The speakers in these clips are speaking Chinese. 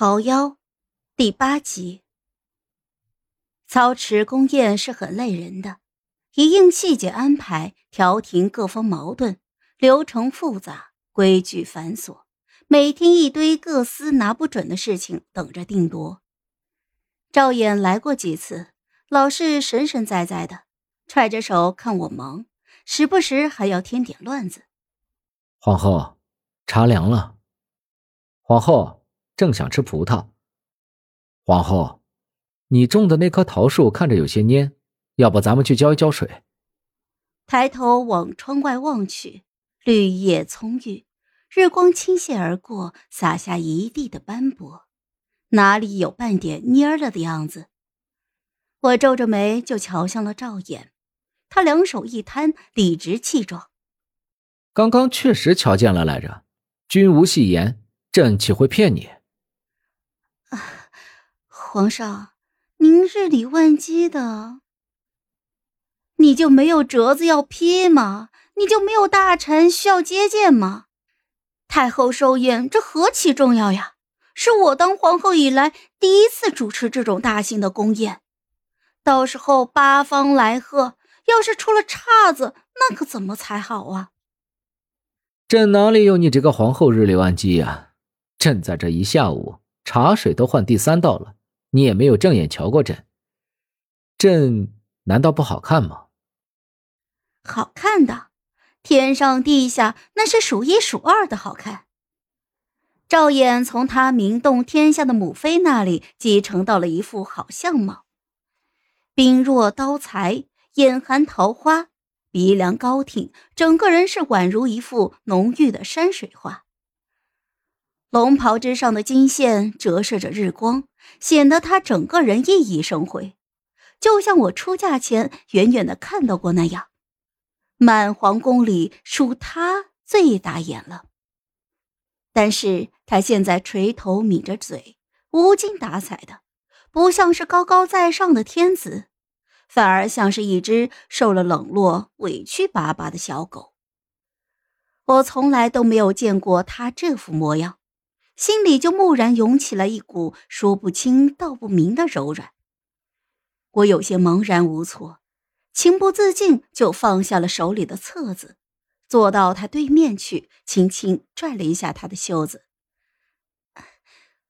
桃夭，第八集。操持宫宴是很累人的，一应细节安排，调停各方矛盾，流程复杂，规矩繁琐，每天一堆各司拿不准的事情等着定夺。赵衍来过几次，老是神神在在的，揣着手看我忙，时不时还要添点乱子。皇后，茶凉了。皇后。正想吃葡萄，皇后，你种的那棵桃树看着有些蔫，要不咱们去浇一浇水？抬头往窗外望去，绿叶葱郁，日光倾泻而过，洒下一地的斑驳，哪里有半点蔫了的样子？我皱着眉就瞧向了赵衍，他两手一摊，理直气壮：“刚刚确实瞧见了来着，君无戏言，朕岂会骗你？”皇上，您日理万机的，你就没有折子要批吗？你就没有大臣需要接见吗？太后寿宴，这何其重要呀！是我当皇后以来第一次主持这种大型的宫宴，到时候八方来贺，要是出了岔子，那可怎么才好啊？朕哪里有你这个皇后日理万机呀？朕在这一下午。茶水都换第三道了，你也没有正眼瞧过朕。朕难道不好看吗？好看的，天上地下那是数一数二的好看。赵衍从他名动天下的母妃那里继承到了一副好相貌，冰若刀裁，眼含桃花，鼻梁高挺，整个人是宛如一幅浓郁的山水画。龙袍之上的金线折射着日光，显得他整个人熠熠生辉，就像我出嫁前远远的看到过那样。满皇宫里属他最打眼了。但是他现在垂头抿着嘴，无精打采的，不像是高高在上的天子，反而像是一只受了冷落、委屈巴巴的小狗。我从来都没有见过他这副模样。心里就蓦然涌起了一股说不清道不明的柔软，我有些茫然无措，情不自禁就放下了手里的册子，坐到他对面去，轻轻拽了一下他的袖子。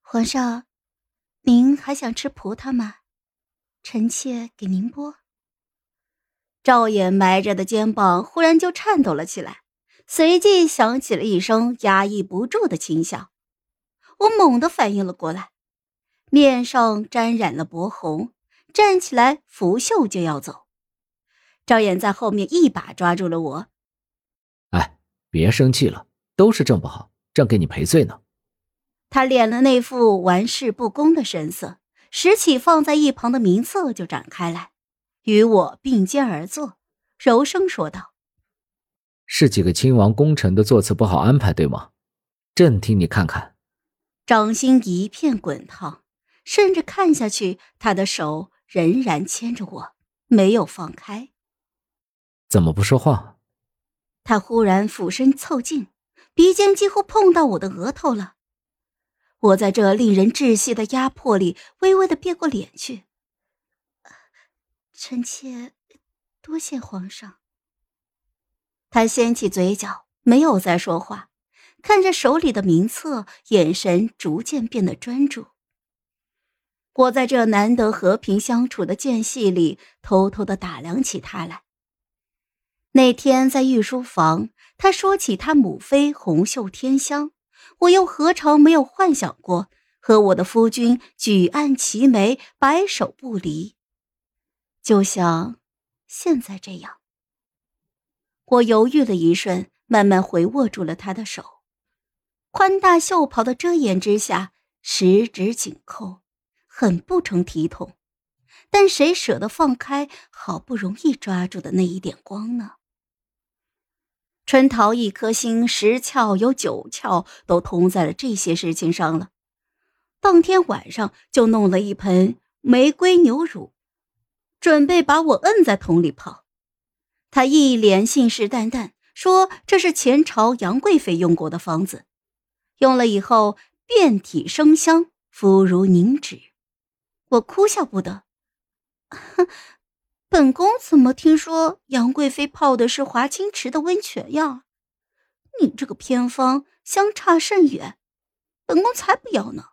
皇上，您还想吃葡萄吗？臣妾给您剥。赵衍埋着的肩膀忽然就颤抖了起来，随即响起了一声压抑不住的轻笑。我猛地反应了过来，面上沾染了薄红，站起来拂袖就要走。赵衍在后面一把抓住了我。哎，别生气了，都是朕不好，朕给你赔罪呢。他敛了那副玩世不恭的神色，拾起放在一旁的名册就展开来，与我并肩而坐，柔声说道：“是几个亲王功臣的座次不好安排，对吗？朕替你看看。”掌心一片滚烫，甚至看下去，他的手仍然牵着我，没有放开。怎么不说话？他忽然俯身凑近，鼻尖几乎碰到我的额头了。我在这令人窒息的压迫里，微微的别过脸去。臣妾多谢皇上。他掀起嘴角，没有再说话。看着手里的名册，眼神逐渐变得专注。我在这难得和平相处的间隙里，偷偷的打量起他来。那天在御书房，他说起他母妃红袖添香，我又何尝没有幻想过和我的夫君举案齐眉，白首不离，就像现在这样。我犹豫了一瞬，慢慢回握住了他的手。宽大袖袍的遮掩之下，十指紧扣，很不成体统。但谁舍得放开好不容易抓住的那一点光呢？春桃一颗心，十窍有九窍都通在了这些事情上了。当天晚上就弄了一盆玫瑰牛乳，准备把我摁在桶里泡。他一脸信誓旦旦说这是前朝杨贵妃用过的方子。用了以后，遍体生香，肤如凝脂。我哭笑不得。本宫怎么听说杨贵妃泡的是华清池的温泉呀？你这个偏方相差甚远，本宫才不要呢。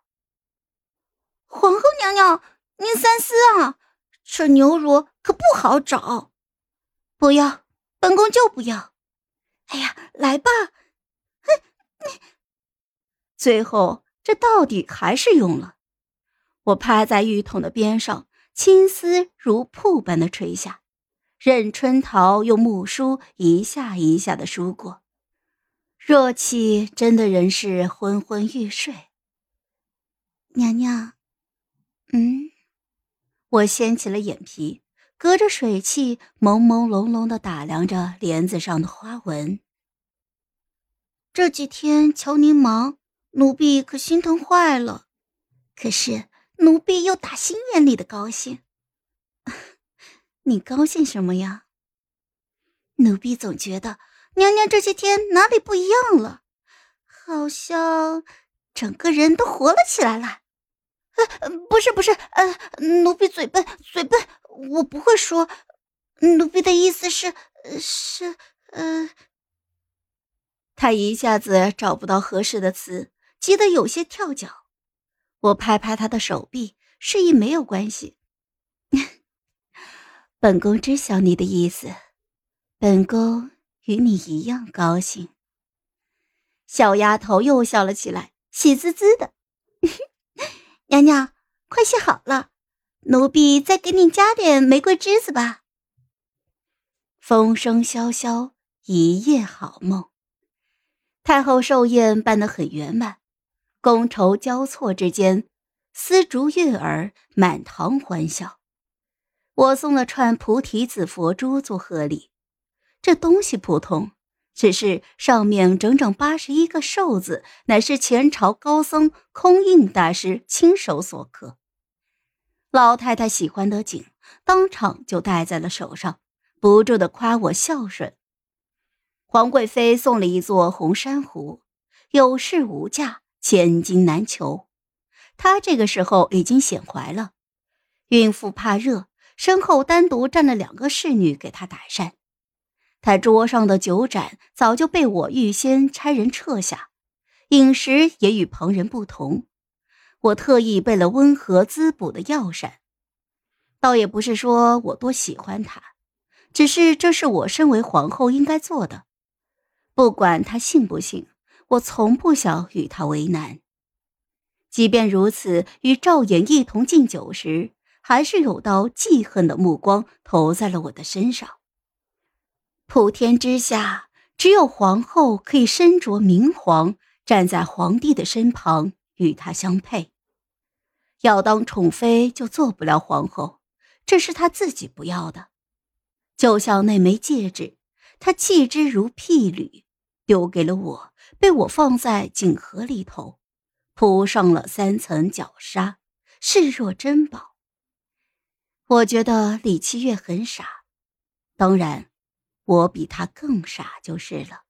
皇后娘娘，您三思啊，这牛乳可不好找。不要，本宫就不要。哎呀，来吧。最后，这到底还是用了。我趴在浴桶的边上。青丝如瀑般的垂下，任春桃用木梳一下一下的梳过，若气真的人是昏昏欲睡。娘娘，嗯，我掀起了眼皮，隔着水汽朦朦胧胧的打量着帘子上的花纹。这几天瞧您忙，奴婢可心疼坏了。可是。奴婢又打心眼里的高兴。你高兴什么呀？奴婢总觉得娘娘这些天哪里不一样了，好像整个人都活了起来了。呃，不是不是，呃，奴婢嘴笨嘴笨，我不会说。奴婢的意思是，是，呃……他一下子找不到合适的词，急得有些跳脚。我拍拍他的手臂，示意没有关系。本宫知晓你的意思，本宫与你一样高兴。小丫头又笑了起来，喜滋滋的。娘娘，快洗好了，奴婢再给你加点玫瑰汁子吧。风声萧萧，一夜好梦。太后寿宴办得很圆满。觥筹交错之间，丝竹悦耳，满堂欢笑。我送了串菩提子佛珠做贺礼，这东西普通，只是上面整整八十一个寿字，乃是前朝高僧空印大师亲手所刻。老太太喜欢得紧，当场就戴在了手上，不住的夸我孝顺。皇贵妃送了一座红珊瑚，有市无价。千金难求，她这个时候已经显怀了，孕妇怕热，身后单独站了两个侍女给她打扇。她桌上的酒盏早就被我预先差人撤下，饮食也与旁人不同。我特意备了温和滋补的药膳，倒也不是说我多喜欢她，只是这是我身为皇后应该做的，不管她信不信。我从不想与他为难，即便如此，与赵衍一同敬酒时，还是有道记恨的目光投在了我的身上。普天之下，只有皇后可以身着明黄，站在皇帝的身旁，与他相配。要当宠妃，就做不了皇后，这是她自己不要的。就像那枚戒指，她弃之如敝履，丢给了我。被我放在锦盒里头，铺上了三层绞纱，视若珍宝。我觉得李七月很傻，当然，我比他更傻就是了。